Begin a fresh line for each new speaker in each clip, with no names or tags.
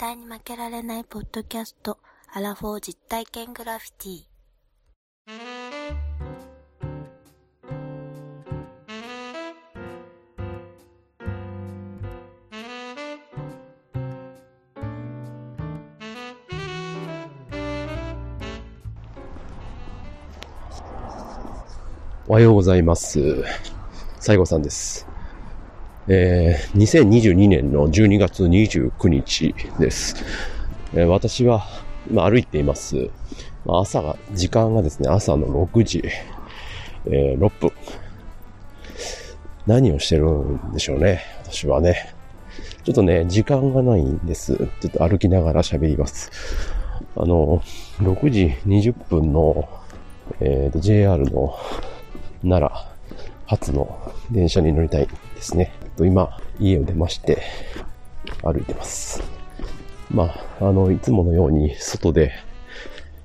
対に負けられないポッドキャスト、アラフォー実体験グラフィティ。
おはようございます。西郷さんです。えー、2022年の12月29日です。えー私は今歩いています。まあ朝が、時間がですね、朝の6時、えー6分。何をしてるんでしょうね、私はね。ちょっとね、時間がないんです。ちょっと歩きながら喋ります。あの、6時20分の、えーと JR の奈良初の電車に乗りたいですね。と今、家を出まして、歩いてます。まあ、あの、いつものように外で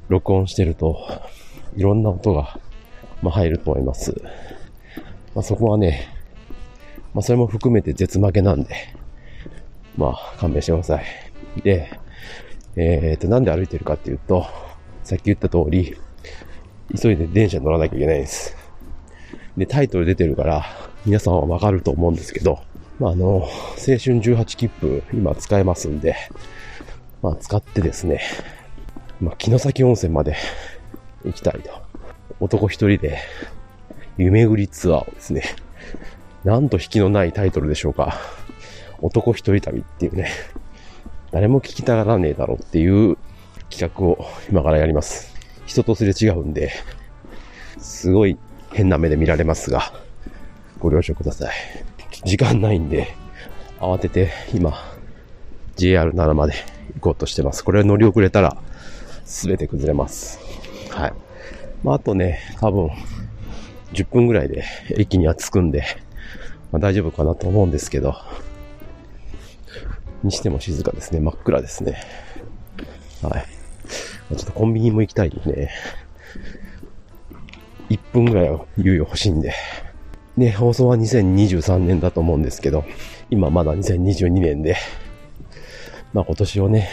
録音してると、いろんな音が、まあ、入ると思います。まあ、そこはね、まあ、それも含めて絶負けなんで、まあ、勘弁してください。で、えーと、なんで歩いてるかっていうと、さっき言った通り、急いで電車に乗らなきゃいけないんです。で、タイトル出てるから、皆さんはわかると思うんですけど、まあ、あの、青春18切符、今使えますんで、まあ、使ってですね、まあ、城崎温泉まで行きたいと。男一人で、夢ぐりツアーをですね、なんと引きのないタイトルでしょうか。男一人旅っていうね、誰も聞きたがらねえだろうっていう企画を今からやります。人とすれ違うんで、すごい変な目で見られますが、ご了承ください。時間ないんで、慌てて今、JR 奈良まで行こうとしてます。これ乗り遅れたら、すべて崩れます。はい。まあ、あとね、多分、10分ぐらいで駅には着くんで、まあ、大丈夫かなと思うんですけど、にしても静かですね。真っ暗ですね。はい。ちょっとコンビニも行きたいんでね。1分ぐらいは猶予欲しいんで。ね、放送は2023年だと思うんですけど、今まだ2022年で、まあ今年をね、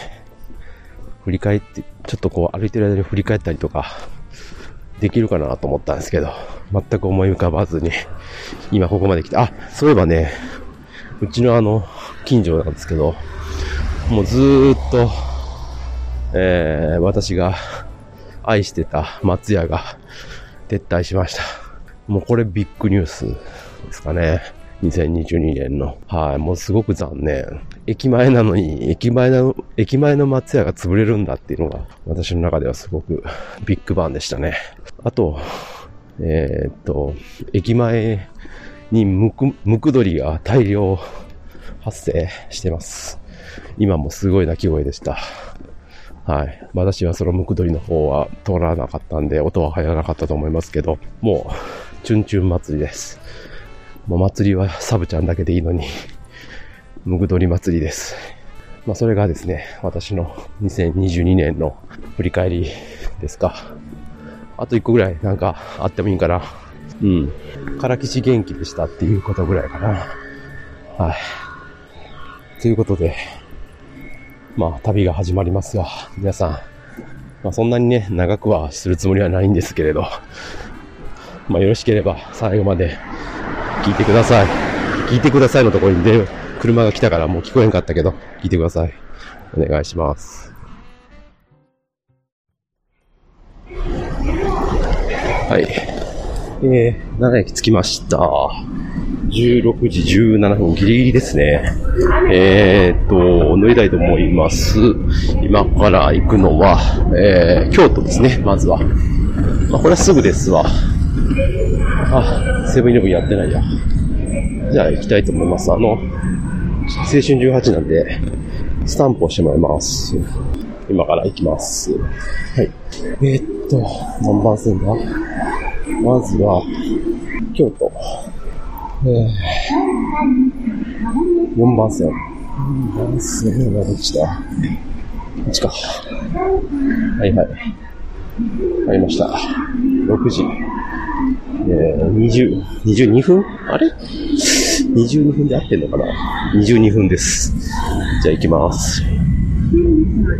振り返って、ちょっとこう歩いてる間に振り返ったりとか、できるかなと思ったんですけど、全く思い浮かばずに、今ここまで来て、あ、そういえばね、うちのあの、近所なんですけど、もうずーっと、えー、私が愛してた松屋が撤退しました。もうこれビッグニュースですかね。2022年の。はい。もうすごく残念。駅前なのに、駅前の、駅前の松屋が潰れるんだっていうのが、私の中ではすごくビッグバンでしたね。あと、えーっと、駅前にムク、ムクドリが大量発生してます。今もすごい鳴き声でした。はい。私はそのムクドリの方は通らなかったんで、音は入らなかったと思いますけど、もう、チュンチュン祭りです。もう祭りはサブちゃんだけでいいのに、ムクドリ祭りです。まあそれがですね、私の2022年の振り返りですか。あと一個ぐらいなんかあってもいいかな。うん。唐吉元気でしたっていうことぐらいかな。はい。ということで、まあ、旅が始まりますが、皆さん、まあ、そんなにね、長くはするつもりはないんですけれど、まあ、よろしければ最後まで聞いてください。聞いてくださいのところにで、車が来たからもう聞こえんかったけど、聞いてください。お願いします。はい。えー、奈良駅着きました。16時17分、ギリギリですね。えーと、乗りたいと思います。今から行くのは、えー、京都ですね、まずは。まあ、これはすぐですわ。あ、セブンイレブンやってないや。じゃあ行きたいと思います。あの、青春18なんで、スタンプをしてもらいます。今から行きます。はい。えーっと、何番線だ？まずは、京都。えー、4番線。4番線はどっちだ？こっちか。はいはい。ありました。6時。えー、20、22分？あれ ?22 分で合ってんのかな ?22 分です。じゃあ行きます。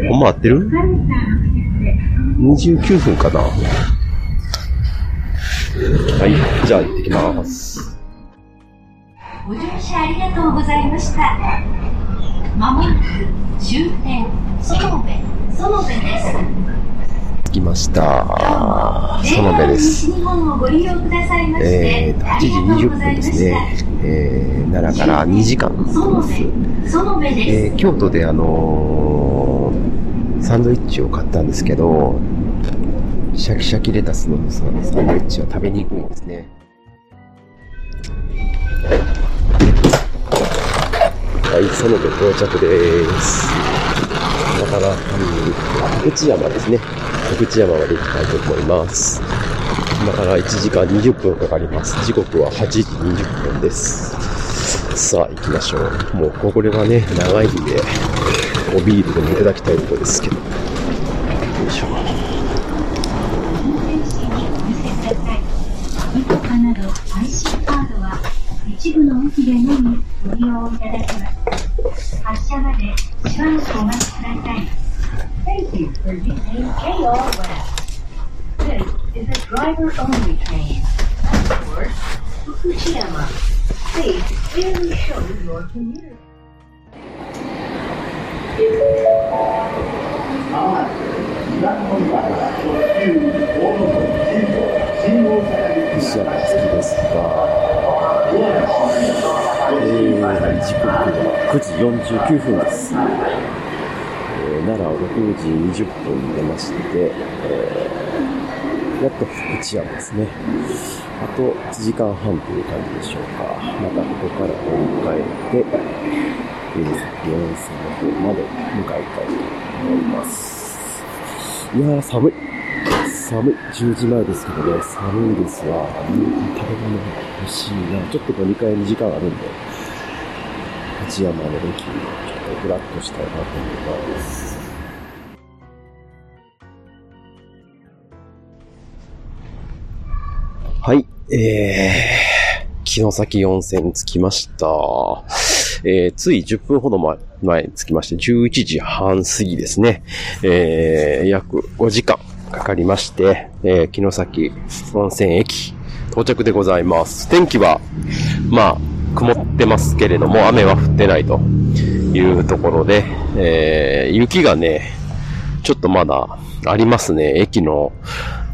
ほんま合ってる ?29 分かなはい、じゃあ行ってきます。
ご乗車ありがとうございました。まもなく終点園部園部です。
着きました。園部
JR
です。えーと、8
てあり
時20
がとうござい
分で。すね。えー、奈良から2時間です。えー京都であのーサンドイッチを買ったんですけど、シャキシャキレタスのサンドイッチは食べにくいんですね。はい、園部到着です。だから、うん、福知山ですね。福知山まで行きたいと思います。今から1時間20分かかります。時刻は8時20分です。さあ、行きましょう。もう、これはね、長いんで、おビールでもいただきたいところですけど。よいしょ。
運転士にお見せください。イトカなど IC カードは一部の駅でのみご利用いただけます。発車までしばらくお待ちください。Thank you for using KO West. This is a driver-only train. Toward Fukushima. Please clearly show your commuter.
石山好きですが、えー、時刻は9時49分です。えー、奈良を6時20分に出まして、えー、やっと福知山ですね。あと1時間半という感じでしょうか。またここから乗り換えて、国崎温泉の方まで向かいたいと思います。いやー、寒い。寒い。10時前ですけどね、寒いですわ。食べ物が欲しいな。ちょっと乗り換えに時間あるんで、八山の駅ちょっとブラッとしたいなと思います。はい、えー、城崎温泉に着きました。えー、つい10分ほど前前に着きまして、11時半過ぎですね。えー、約5時間かかりまして、えー、城崎温泉駅到着でございます。天気は、まあ、曇ってますけれども、雨は降ってないというところで、えー、雪がね、ちょっとまだありますね。駅の、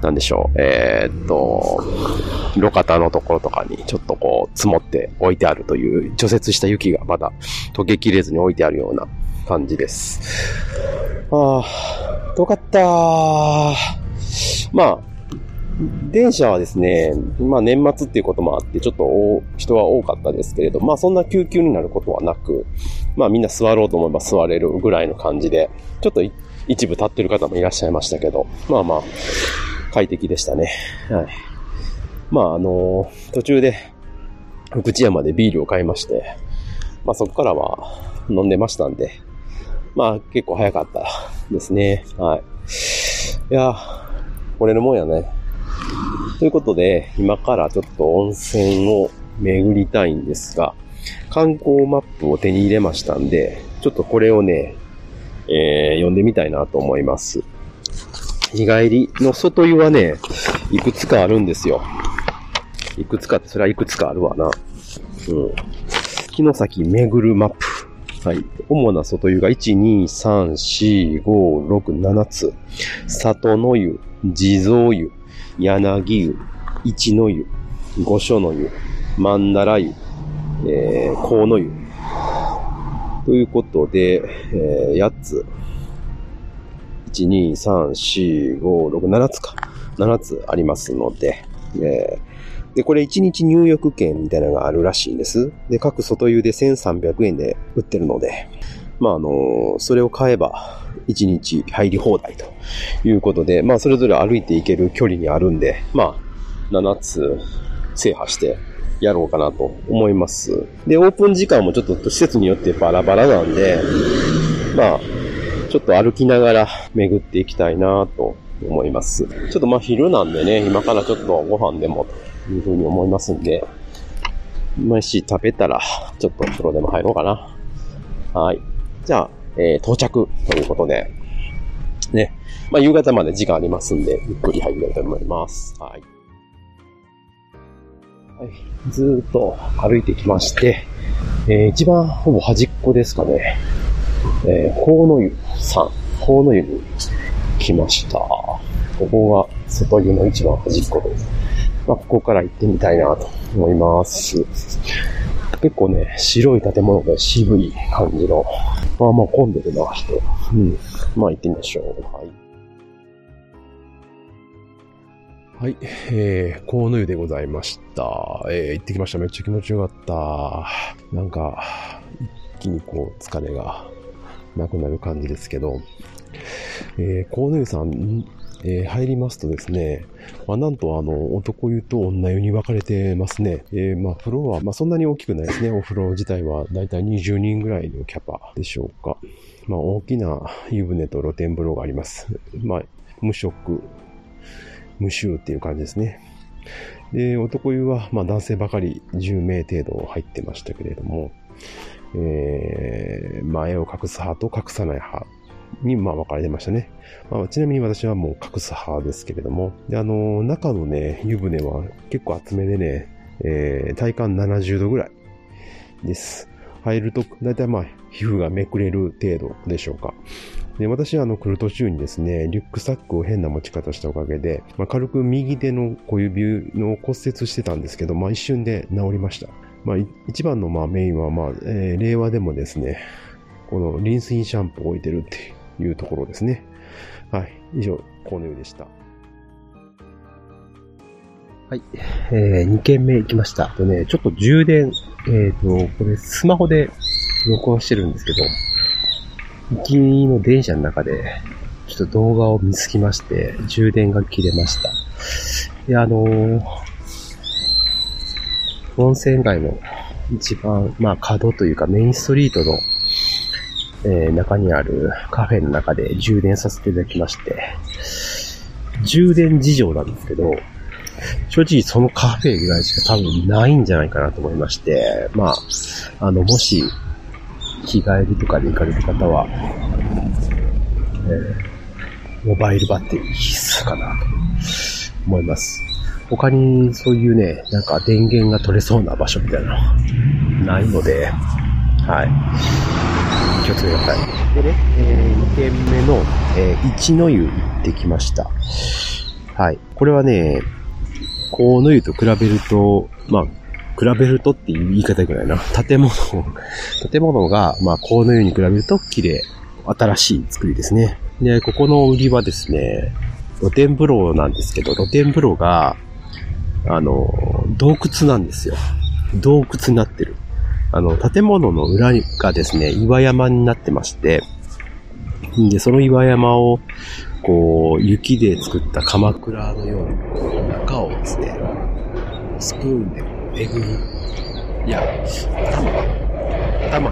なんでしょう、えーっと、路肩のところとかにちょっとこう積もって置いてあるという除雪した雪がまだ溶けきれずに置いてあるような感じです。ああ、よかったまあ、電車はですね、まあ年末っていうこともあって、ちょっとお人は多かったですけれど、まあそんな救急になることはなく、まあみんな座ろうと思えば座れるぐらいの感じで、ちょっとい一部立ってる方もいらっしゃいましたけど、まあまあ、快適でしたね。はい。まああの途中で、福知山でビールを買いまして、まあそこからは飲んでましたんで、まあ結構早かったですね。はい。いや、これのもんやね。ということで、今からちょっと温泉を巡りたいんですが、観光マップを手に入れましたんで、ちょっとこれをね、えー、読んでみたいなと思います。日帰りの外湯はね、いくつかあるんですよ。いくつかって、それはいくつかあるわな。うん。城崎巡るマップ。はい。主な外湯が1、2、3、4、5、6、7つ。里の湯、地蔵湯、柳湯、一の湯、五所の湯、曼荼羅湯、えー、河野湯。ということで、えー、8つ。1、2、3、4、5、6、7つか。7つありますので、え、で、これ1日入浴券みたいなのがあるらしいんです。で、各外湯で1300円で売ってるので、まあ、あのそれを買えば、1日入り放題ということで、まあ、それぞれ歩いていける距離にあるんで、まあ、7つ制覇してやろうかなと思います。で、オープン時間もちょっと施設によってバラバラなんで、まあ、ちょっと歩きながら巡っていきたいなと思います。ちょっとまあ昼なんでね、今からちょっとご飯でもいうふうに思いますんで、もし食べたら、ちょっとお風呂でも入ろうかな。はい。じゃあ、えー到着ということで、ね。まあ、夕方まで時間ありますんで、ゆっくり入りたいと思います。はい。はい。ずーっと歩いてきまして、えー一番ほぼ端っこですかね。えー、河野湯さん、河野湯に来ました。ここが外湯の一番端っこです。まあ、ここから行ってみたいなと思います。結構ね、白い建物で渋い感じの、まあまあ混んでるな、人。うん。まあ行ってみましょう。はい。はい、えー、河野湯でございました。えー、行ってきました。めっちゃ気持ちよかった。なんか、一気にこう、疲れがなくなる感じですけど、えー、河野湯さ、んえー入りますとですね、まあ、なんとあの、男湯と女湯に分かれてますね。えーまあ、風呂は、まあ、そんなに大きくないですね。お風呂自体はだいたい20人ぐらいのキャパでしょうか。まあ、大きな湯船と露天風呂があります。まあ、無色、無臭っていう感じですね。で、男湯は、まあ、男性ばかり10名程度入ってましたけれども、えー、前を隠す派と隠さない派に、まあ、分かれてましたね。まあ、ちなみに私はもう隠す派ですけれども、で、あの、中のね、湯船は結構厚めでね、えー、体感70度ぐらいです。入ると、だいたいまあ、皮膚がめくれる程度でしょうか。で、私はあの、来る途中にですね、リュックサックを変な持ち方したおかげで、まあ、軽く右手の小指の骨折してたんですけど、まあ、一瞬で治りました。まあ、一番のまあメインは、まあ、えー令和でもですね、このリンスインシャンプーを置いてるっていうところですね。はい。以上、このようでした。はい。えー、2軒目行きました。とね、ちょっと充電、えっ、と、これスマホで録音してるんですけど、行きの電車の中で、ちょっと動画を見つけまして、充電が切れました。で、あのー温泉街の一番、まあ、角というかメインストリートの、えー中にあるカフェの中で充電させていただきまして、充電事情なんですけど、正直そのカフェぐらいしか多分ないんじゃないかなと思いまして、まあ、あの、もし、日帰りとかで行かれる方は、えーモバイルバッテリー必須かなと思います。他にそういうね、なんか電源が取れそうな場所みたいなのはないので、はい。気をつけてください。でね、えー、2軒目の、えー一の湯行ってきました。はい。これはね、河野湯と比べると、まあ、比べるとって言い方ぐらいな。建物、建物が、まあ、河野湯に比べると綺麗、新しい作りですね。で、ここの売りはですね、露天風呂なんですけど、露天風呂が、あの、洞窟なんですよ。洞窟になってる。あの、建物の裏がですね、岩山になってまして、で、その岩山を、こう、雪で作った鎌倉のように、中をですね、スプーンでこうえぐる。いや、頭か。頭、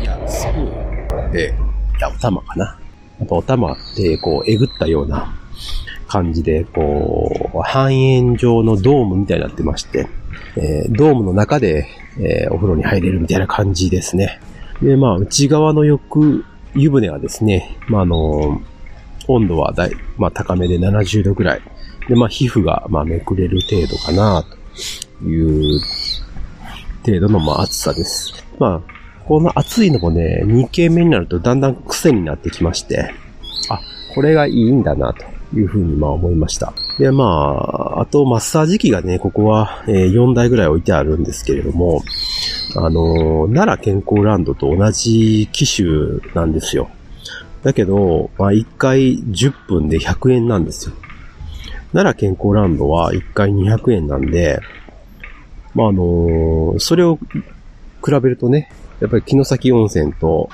いや、スプーンで、いや、お玉かな。やっぱお玉で、こう、えぐったような感じで、こう、半円状のドームみたいになってまして、えードームの中で、えーお風呂に入れるみたいな感じですね。で、まあ、内側の浴、湯船はですね、まあ、あの、温度はだい、まあ、高めで70度ぐらい。で、まあ、皮膚が、まあ、めくれる程度かな、という程度の、まあ、暑さです。まあ、この暑いのもね、2軒目になるとだんだん癖になってきまして、あ、これがいいんだな、というふうにまあ思いました。で、まあ、あとマッサージ機がね、ここは、え4台ぐらい置いてあるんですけれども、あの奈良健康ランドと同じ機種なんですよ。だけど、まあ、1回10分で100円なんですよ。奈良健康ランドは1回200円なんで、まあ、あのそれを比べるとね、やっぱり城崎温泉と、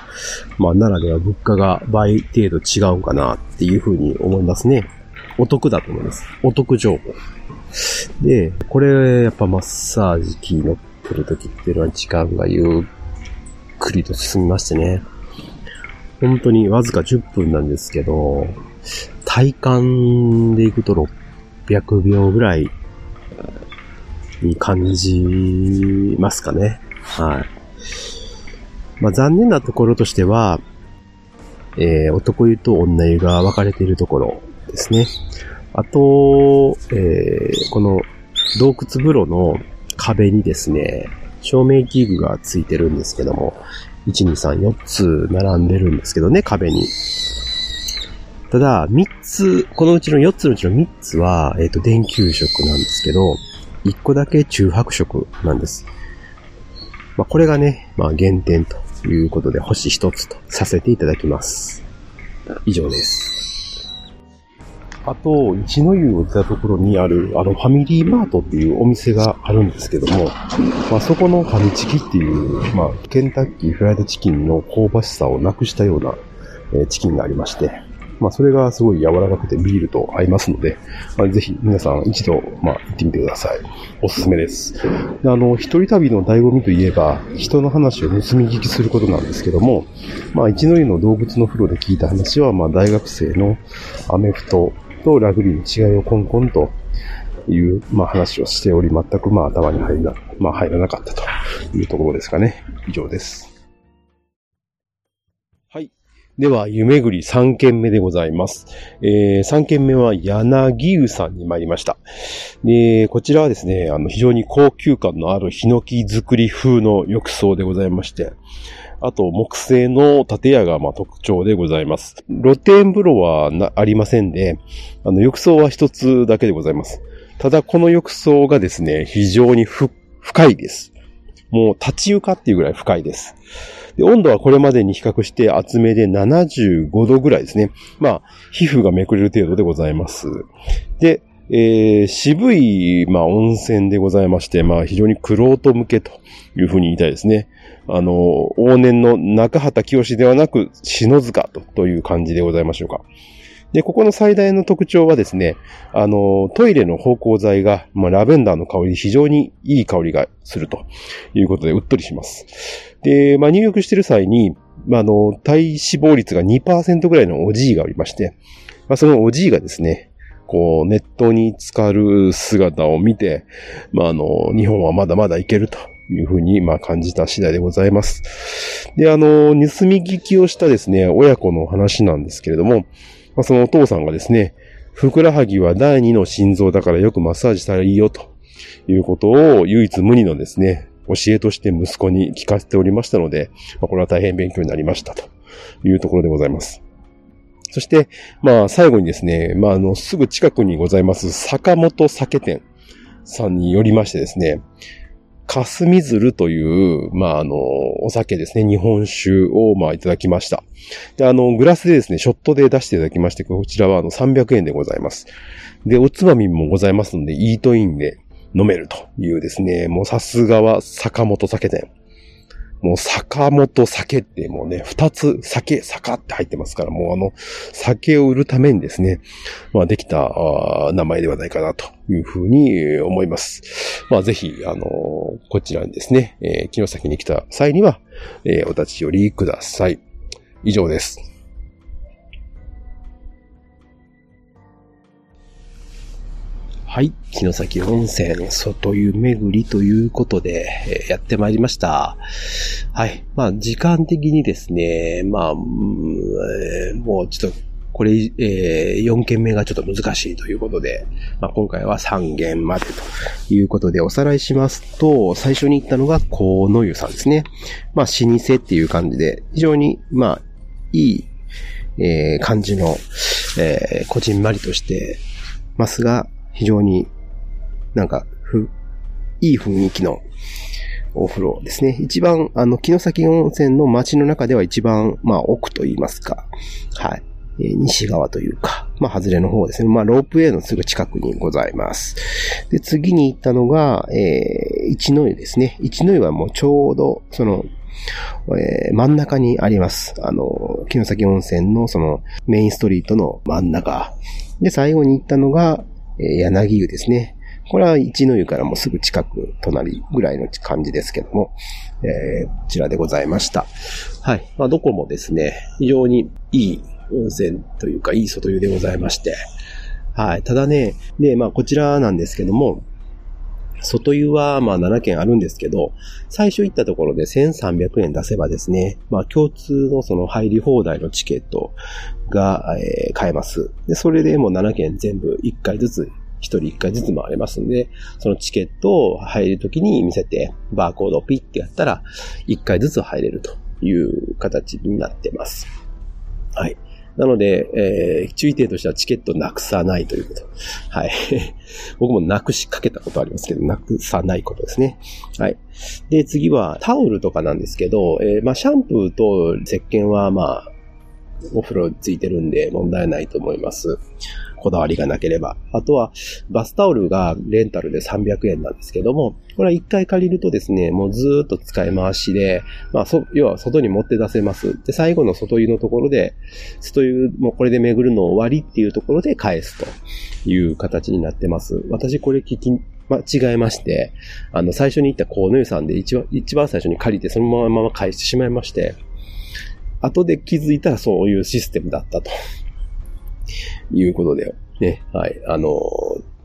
まあ、奈良では物価が倍程度違うかなっていうふうに思いますね。お得だと思います。お得情報。で、これ、やっぱマッサージ機乗ってる時っていうのは時間がゆっくりと進みましてね。本当にわずか10分なんですけど、体感でいくと600秒ぐらいに感じますかね。はい。まあ残念なところとしては、えー、男湯と女湯が分かれているところですね。あと、えー、この洞窟風呂の壁にですね、照明器具がついてるんですけども、1、2、3、4つ並んでるんですけどね、壁に。ただ、3つ、このうちの4つのうちの3つは、えっ、ー、と、電球色なんですけど、1個だけ中白色なんです。まあ、これがね、まあ、減点ということで、星1つとさせていただきます。以上です。あと、一の湯を出たところにある、あの、ファミリーマートっていうお店があるんですけども、まあ、そこのファミチキっていう、まあ、ケンタッキーフライドチキンの香ばしさをなくしたような、え、チキンがありまして、まあ、それがすごい柔らかくてビールと合いますので、まあ、ぜひ皆さん一度、まあ、行ってみてください。おすすめです。であの、一人旅の醍醐味といえば、人の話を盗み聞きすることなんですけども、まあ、一の湯の動物の風呂で聞いた話は、まあ、大学生のアメフト、とラグビーの違いをコンコンという、まあ、話をしており、全くまあ頭に入ら、まあ、入らなかったというところですかね。以上です。はい。では、夢ぐり3軒目でございます。えー、3軒目は柳湯さんに参りました。で、こちらはですね、あの、非常に高級感のあるヒノキ作り風の浴槽でございまして、あと、木製の建屋がま特徴でございます。露天風呂はなありませんで、あの、浴槽は一つだけでございます。ただ、この浴槽がですね、非常に深いです。もう立ち床っていうぐらい深いです。で、温度はこれまでに比較して厚めで75度ぐらいですね。まあ、皮膚がめくれる程度でございます。で、えー、渋い、まあ、温泉でございまして、まあ、非常にクロート向けというふうに言いたいですね。あの、往年の中畑清ではなく、篠塚とという感じでございましょうか。で、ここの最大の特徴はですね、あの、トイレの芳香剤が、まあ、ラベンダーの香り、非常にいい香りがするということで、うっとりします。で、まあ、入浴してる際に、まあ、あの、体脂肪率が2%ぐらいのおじいがおりまして、まあ、そのおじいがですね、こう、ネットに浸かる姿を見て、まあ、あの、日本はまだまだいけるというふうに、まあ、感じた次第でございます。で、あの、盗み聞きをしたですね、親子の話なんですけれども、まあ、そのお父さんがですね、ふくらはぎは第二の心臓だからよくマッサージしたらいいよということを唯一無二のですね、教えとして息子に聞かせておりましたので、まあ、これは大変勉強になりましたというところでございます。そして、まあ、最後にですね、まあ、あの、すぐ近くにございます、坂本酒店さんによりましてですね、霞鶴という、まあ、あの、お酒ですね、日本酒を、まあ、いただきました。で、あの、グラスでですね、ショットで出していただきまして、こちらは、あの、300円でございます。で、おつまみもございますので、イートインで飲めるというですね、もうさすがは坂本酒店。もう坂本酒ってもうね、二つ酒、酒って入ってますから、もうあの、酒を売るためにですね、まあできた名前ではないかなというふうに思います。まあぜひ、あの、こちらにですね、えー、木の先に来た際には、えー、お立ち寄りください。以上です。はい。城崎温泉、外湯巡りということで、え、やってまいりました。はい。まあ、時間的にですね、まあ、え、もうちょっと、これ、えー、4件目がちょっと難しいということで、まあ、今回は3件までということでおさらいしますと、最初に行ったのが河野湯さんですね。まあ、老舗っていう感じで、非常に、まあ、いい、えー、感じの、えー、こじんまりとしてますが、非常になんか、ふ、いい雰囲気のお風呂ですね。一番、あの、木崎温泉の街の中では一番、まあ、奥と言いますか。はい。え、西側というか、まあ、外れの方ですね。まあ、ロープウェイのすぐ近くにございます。で、次に行ったのが、えー、一の湯ですね。一の湯はもうちょうど、その、えー、真ん中にあります。あの、木崎温泉のそのメインストリートの真ん中。で、最後に行ったのが、え、柳湯ですね。これは一の湯からもすぐ近く、隣ぐらいの感じですけども、えー、こちらでございました。はい。まあ、どこもですね、非常にいい温泉というか、いい外湯でございまして、はい。ただね、で、まあ、こちらなんですけども、外湯はまあ7件あるんですけど、最初行ったところで1300円出せばですね、まあ共通のその入り放題のチケットが、買えます。で、それでもう7件全部1回ずつ、1人1回ずつ回れますんで、そのチケットを入るときに見せて、バーコードをピッてやったら、1回ずつ入れるという形になってます。はい。なので、えー注意点としてはチケットなくさないということ。はい。僕もなくしかけたことありますけど、なくさないことですね。はい。で、次はタオルとかなんですけど、えーまあ、シャンプーと石鹸はまあ、お風呂ついてるんで問題ないと思います。こだわりがなければ。あとは、バスタオルがレンタルで300円なんですけども、これは一回借りるとですね、もうずっと使い回しで、まあ、そ、要は外に持って出せます。で、最後の外湯のところで、外湯もうこれで巡るの終わりっていうところで返すという形になってます。私これ聞き、間違えまして、あの、最初に行った河野湯さんで一番、一番最初に借りてそのまま返してしまいまして、後で気づいたらそういうシステムだったと。いうことで、ね、はい、あの、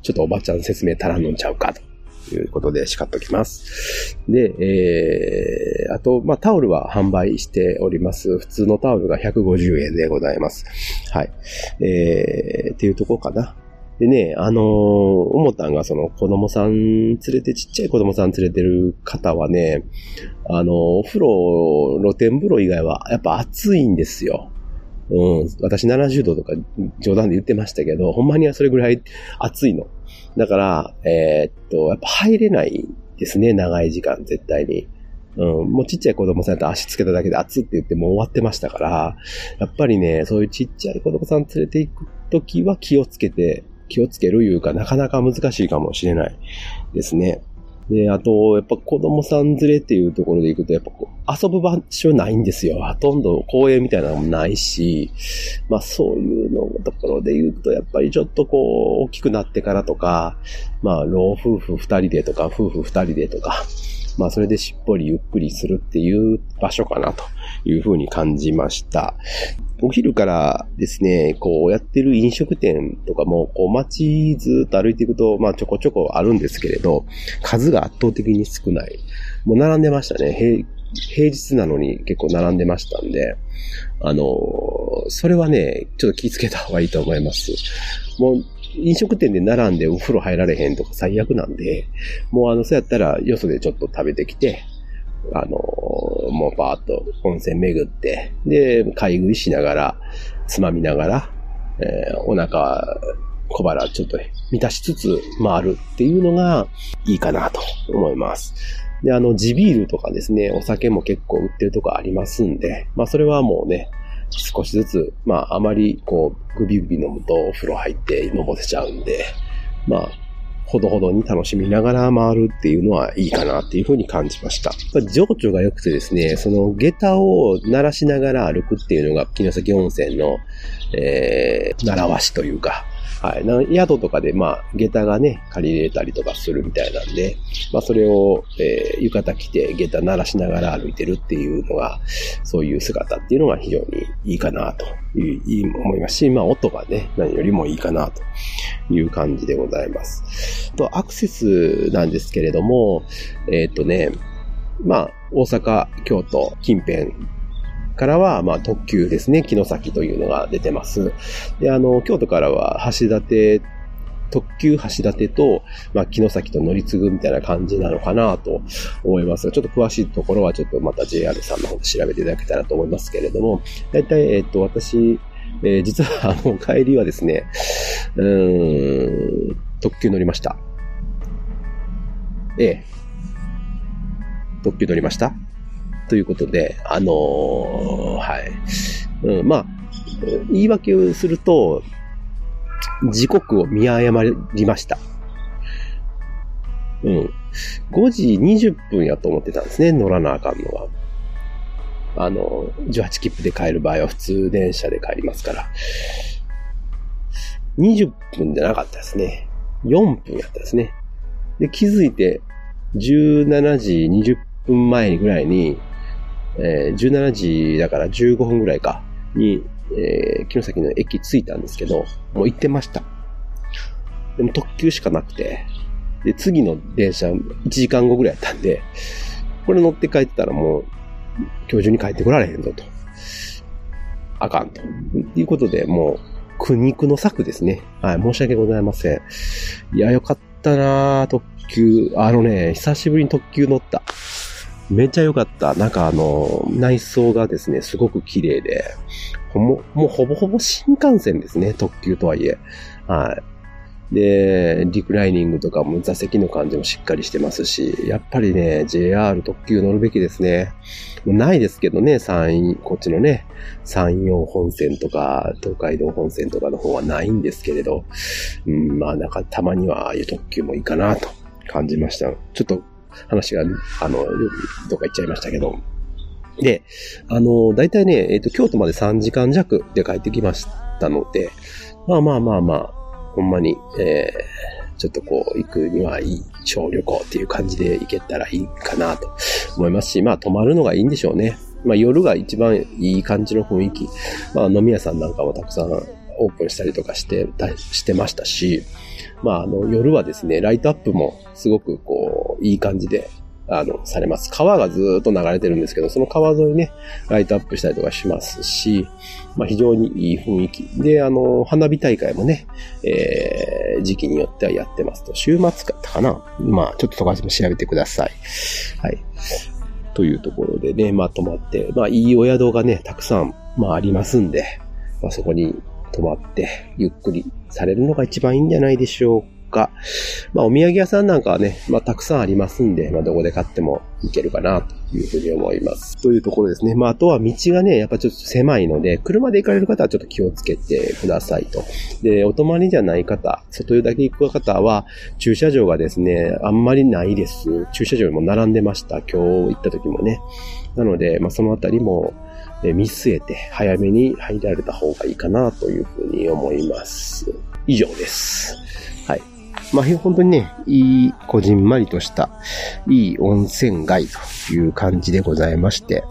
ちょっとおばちゃん説明足らんのんちゃうかということで叱っときます。で、えー、あと、まあ、タオルは販売しております。普通のタオルが150円でございます。はい。えー、っていうとこかな。でね、あのー思ったんが、その子供さん連れて、ちっちゃい子供さん連れてる方はね、あのーお風呂、露天風呂以外はやっぱ暑いんですよ。うん。私70度とか冗談で言ってましたけど、ほんまにはそれぐらい暑いの。だから、えーっと、やっぱ入れないですね、長い時間、絶対に。うん、もうちっちゃい子供さんと足つけただけで熱って言ってもう終わってましたから、やっぱりね、そういうちっちゃい子供さん連れて行くときは気をつけて、気をつけるいうかなかなか難しいかもしれないですね。で、あと、やっぱ子供さん連れっていうところで行くと、やっぱ遊ぶ場所ないんですよ。ほとんど公園みたいなのもないし、まあそういうのところで言うと、やっぱりちょっとこう、大きくなってからとか、まあ老夫婦二人でとか、夫婦二人でとか、まあそれでしっぽりゆっくりするっていう場所かなというふうに感じました。お昼からですね、こうやってる飲食店とかも、こう街ずっと歩いていくと、まあちょこちょこあるんですけれど、数が圧倒的に少ない。もう並んでましたね。平平日なのに結構並んでましたんで、あのそれはね、ちょっと気をつけた方がいいと思います。もう、飲食店で並んでお風呂入られへんとか最悪なんで、もうあの、そうやったらよそでちょっと食べてきて、あのもうパーッと温泉巡って、で、買い食いしながら、つまみながら、えーお腹、小腹ちょっと満たしつつ回るっていうのがいいかなと思います。で、あの、地ビールとかですね、お酒も結構売ってるとこありますんで、まあそれはもうね、少しずつ、まああまりこう、グビグビ飲むとお風呂入ってのぼせちゃうんで、まあ、ほどほどに楽しみながら回るっていうのはいいかなっていうふうに感じました。情緒が良くてですね、その下駄を鳴らしながら歩くっていうのが城崎温泉の、えー、習わしというか、はい。な宿とかで、まあ、下駄がね、借りれたりとかするみたいなんで、まあ、それを、えー浴衣着て下駄鳴らしながら歩いてるっていうのが、そういう姿っていうのが非常にいいかなという、いい思いますし、まあ、音がね、何よりもいいかなという感じでございます。と、アクセスなんですけれども、えーっとね、まあ、大阪、京都、近辺からは、まあ、特急ですね、城崎というのが出てます。で、あの、京都からは橋立、特急橋立と、まあ、城崎と乗り継ぐみたいな感じなのかなと思いますが、ちょっと詳しいところはちょっとまた JR さんの方で調べていただけたらと思いますけれども、だいたい、えっと、私、えー実は、あの、帰りはですね、うーん、特急乗りました。ええ。特急乗りましたということで、あのーはい。うん、まあ、言い訳をすると、時刻を見誤りました。うん。5時20分やと思ってたんですね、乗らなあかんのは。あの、18切符で帰る場合は普通電車で帰りますから。20分じゃなかったですね。4分やったですね。で、気づいて、17時20分前ぐらいに、えー17時だから15分ぐらいか、に、えー、城崎の駅着いたんですけど、もう行ってました。でも特急しかなくて、で、次の電車、1時間後ぐらいやったんで、これ乗って帰ったらもう、今日中に帰ってこられへんぞと。あかんと。いうことで、もう、苦肉の策ですね。はい、申し訳ございません。いや、よかったな特急。あのね、久しぶりに特急乗った。めっちゃ良かった。なんかあの、内装がですね、すごく綺麗で、ももうほぼほぼ新幹線ですね、特急とはいえ。はい。で、リクライニングとかも座席の感じもしっかりしてますし、やっぱりね、JR 特急乗るべきですね。ないですけどね、山陰、こっちのね、山陽本線とか、東海道本線とかの方はないんですけれど、うん、まあなんかたまにはああいう特急もいいかなと感じました。ちょっと話が、あの、どっか行っちゃいましたけど。で、あの、大体ね、えっ、ー、と、京都まで3時間弱で帰ってきましたので、まあまあまあまあ、ほんまに、えー、ちょっとこう、行くにはいい小旅行っていう感じで行けたらいいかなと思いますし、まあ泊まるのがいいんでしょうね。まあ夜が一番いい感じの雰囲気。まあ飲み屋さんなんかもたくさんオープンしたりとかして、してましたし、まああの夜はですね、ライトアップもすごくこう、いい感じであの、されます。川がずっと流れてるんですけど、その川沿いね、ライトアップしたりとかしますし、まあ非常にいい雰囲気。で、あの、花火大会もね、えー、時期によってはやってますと。週末かったかな？まあちょっととかも調べてください。はい。というところでね、まあ泊まって、まあいいお宿がね、たくさん、まあありますんで、まあそこに泊まって、ゆっくりされるのが一番いいんじゃないでしょうか。まあ、お土産屋さんなんかはね、まあ、たくさんありますんで、まあ、どこで買ってもいけるかな、というふうに思います。というところですね。まあ、あとは道がね、やっぱちょっと狭いので、車で行かれる方はちょっと気をつけてくださいと。で、お泊まりじゃない方、外湯だけ行く方は、駐車場がですね、あんまりないです。駐車場にも並んでました。今日行った時もね。なので、まあ、そのあたりも、見据えて早めに入られた方がいいかなというふうに思います。以上です。はい。まあ、本当にね、いい、こじんまりとした、いい温泉街という感じでございまして、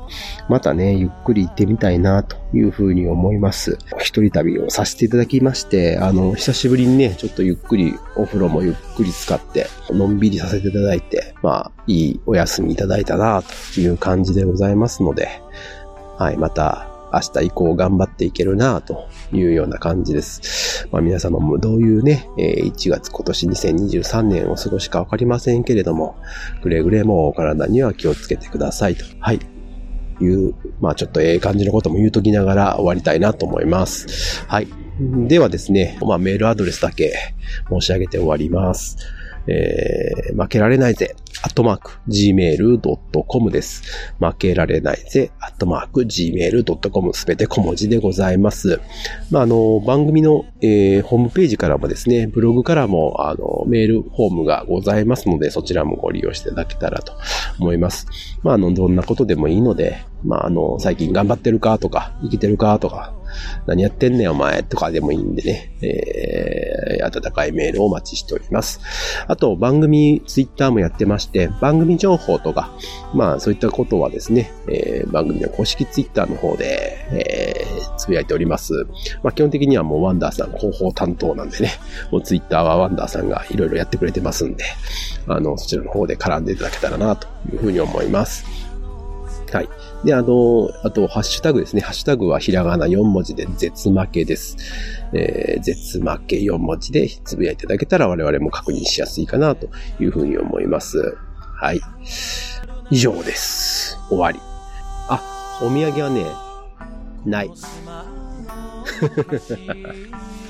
またね、ゆっくり行ってみたいなというふうに思います。一人旅をさせていただきまして、あの、久しぶりにね、ちょっとゆっくり、お風呂もゆっくり使って、のんびりさせていただいて、まあ、いいお休みいただいたなという感じでございますので、はい、また、明日以降頑張っていけるなというような感じです。まあ皆様もどういうね、1月今年2023年お過ごしかわかりませんけれども、くれぐれもお体には気をつけてくださいと。はい。いう、まあちょっとええ感じのことも言うときながら終わりたいなと思います。はい。ではですね、まあメールアドレスだけ申し上げて終わります。えー、負けられないぜ、アットマーク、gmail.com です。負けられないぜ、アットマーク、gmail.com すべて小文字でございます。まあ、あの、番組の、えー、ホームページからもですね、ブログからも、あの、メールフォームがございますので、そちらもご利用していただけたらと思います。まあ、あの、どんなことでもいいので、まあ、あの、最近頑張ってるかとか、生きてるかとか、何やってんねんお前とかでもいいんでね、えー、温かいメールをお待ちしております。あと、番組ツイッターもやってまして、番組情報とか、まあそういったことはですね、えー、番組の公式ツイッターの方で、えー、つぶやいております。まあ基本的にはもうワンダーさん広報担当なんでね、もうツイッターはワンダーさんがいろいろやってくれてますんで、あの、そちらの方で絡んでいただけたらなというふうに思います。はい。で、あの、あと、ハッシュタグですね。ハッシュタグはひらがな4文字で絶負けです。えー、絶負け4文字でつぶやいていただけたら我々も確認しやすいかなというふうに思います。はい。以上です。終わり。あ、お土産はね、ない。